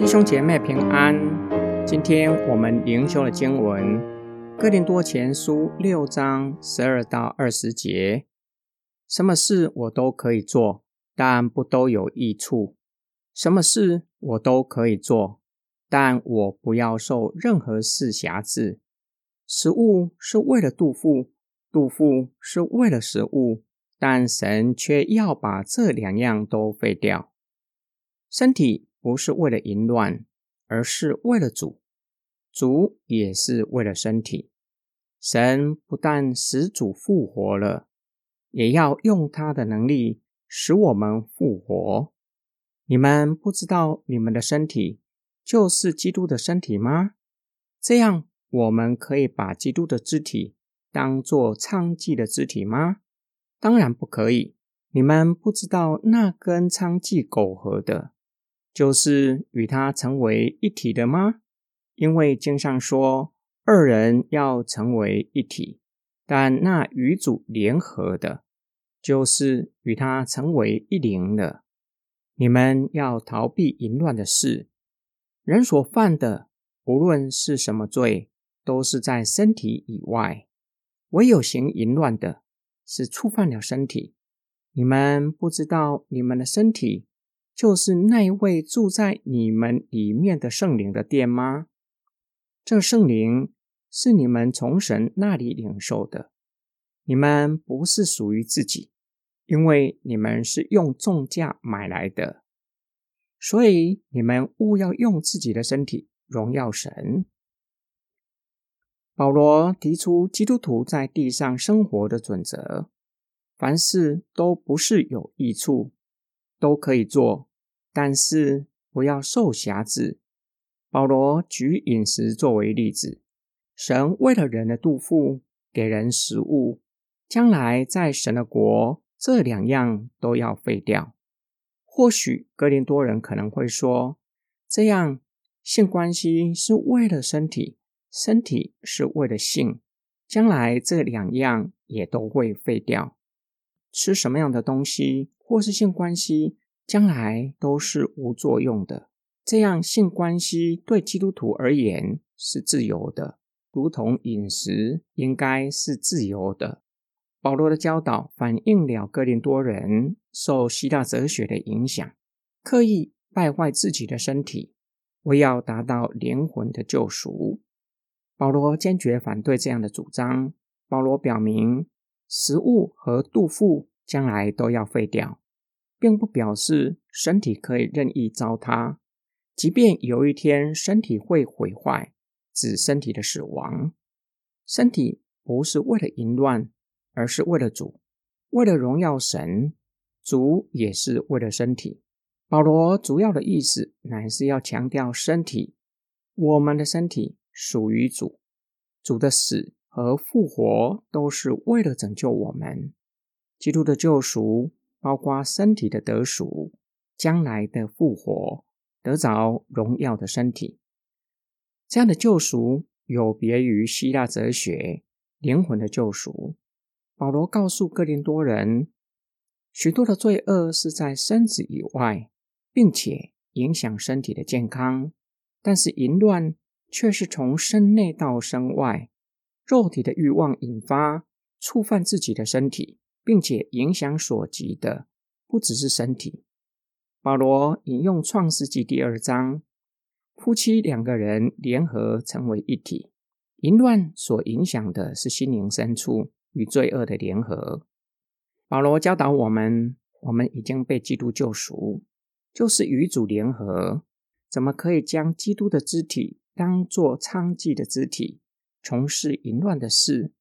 弟兄姐妹平安，今天我们灵修的经文《哥林多前书》六章十二到二十节。什么事我都可以做，但不都有益处；什么事我都可以做，但我不要受任何事辖制。食物是为了肚腹，肚腹是为了食物，但神却要把这两样都废掉。身体不是为了淫乱，而是为了主；主也是为了身体。神不但使主复活了。也要用他的能力使我们复活。你们不知道你们的身体就是基督的身体吗？这样我们可以把基督的肢体当作娼妓的肢体吗？当然不可以。你们不知道那跟娼妓苟合的，就是与他成为一体的吗？因为经上说，二人要成为一体。但那与主联合的，就是与他成为一灵了。你们要逃避淫乱的事。人所犯的，无论是什么罪，都是在身体以外；唯有行淫乱的，是触犯了身体。你们不知道，你们的身体就是那位住在你们里面的圣灵的殿吗？这圣灵。是你们从神那里领受的，你们不是属于自己，因为你们是用重价买来的，所以你们务要用自己的身体荣耀神。保罗提出基督徒在地上生活的准则：凡事都不是有益处，都可以做，但是不要受辖制。保罗举饮食作为例子。神为了人的肚腹给人食物，将来在神的国，这两样都要废掉。或许格林多人可能会说，这样性关系是为了身体，身体是为了性，将来这两样也都会废掉。吃什么样的东西或是性关系，将来都是无作用的。这样性关系对基督徒而言是自由的。如同饮食应该是自由的。保罗的教导反映了哥林多人受希腊哲学的影响，刻意败坏自己的身体，为要达到灵魂的救赎。保罗坚决反对这样的主张。保罗表明，食物和肚腹将来都要废掉，并不表示身体可以任意糟蹋，即便有一天身体会毁坏。指身体的死亡，身体不是为了淫乱，而是为了主，为了荣耀神。主也是为了身体。保罗主要的意思乃是要强调身体，我们的身体属于主，主的死和复活都是为了拯救我们。基督的救赎包括身体的得赎，将来的复活，得着荣耀的身体。这样的救赎有别于希腊哲学灵魂的救赎。保罗告诉哥林多人，许多的罪恶是在身子以外，并且影响身体的健康；但是淫乱却是从身内到身外，肉体的欲望引发，触犯自己的身体，并且影响所及的不只是身体。保罗引用创世纪第二章。夫妻两个人联合成为一体，淫乱所影响的是心灵深处与罪恶的联合。保罗教导我们：我们已经被基督救赎，就是与主联合，怎么可以将基督的肢体当作娼妓的肢体，从事淫乱的事？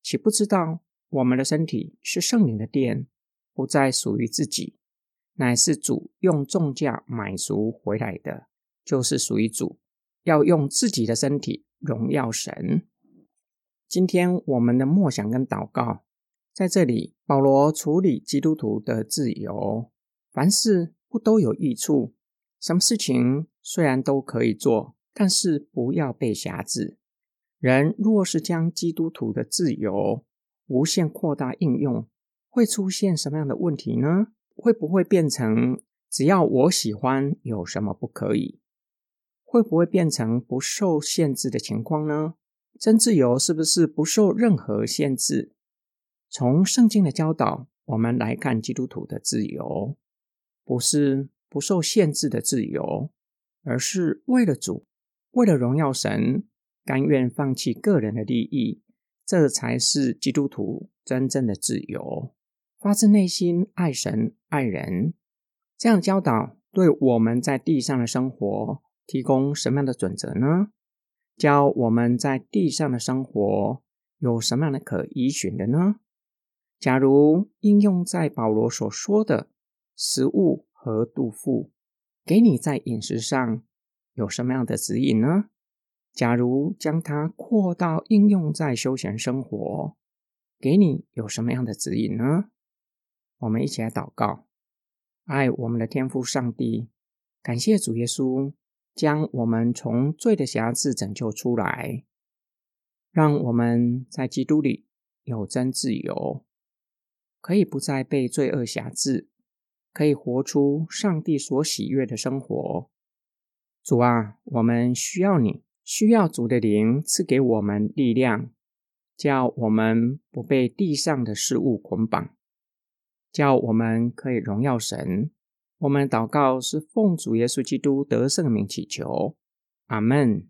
岂不知道我们的身体是圣灵的殿，不再属于自己，乃是主用重价买赎回来的。就是属于主，要用自己的身体荣耀神。今天我们的默想跟祷告，在这里，保罗处理基督徒的自由，凡事不都有益处。什么事情虽然都可以做，但是不要被辖制。人若是将基督徒的自由无限扩大应用，会出现什么样的问题呢？会不会变成只要我喜欢，有什么不可以？会不会变成不受限制的情况呢？真自由是不是不受任何限制？从圣经的教导，我们来看基督徒的自由，不是不受限制的自由，而是为了主，为了荣耀神，甘愿放弃个人的利益，这才是基督徒真正的自由，发自内心爱神爱人。这样教导对我们在地上的生活。提供什么样的准则呢？教我们在地上的生活有什么样的可依循的呢？假如应用在保罗所说的食物和杜甫，给你在饮食上有什么样的指引呢？假如将它扩到应用在休闲生活，给你有什么样的指引呢？我们一起来祷告，爱我们的天父上帝，感谢主耶稣。将我们从罪的辖制拯救出来，让我们在基督里有真自由，可以不再被罪恶辖制，可以活出上帝所喜悦的生活。主啊，我们需要你，需要主的灵赐给我们力量，叫我们不被地上的事物捆绑，叫我们可以荣耀神。我们祷告是奉主耶稣基督得圣名祈求，阿门。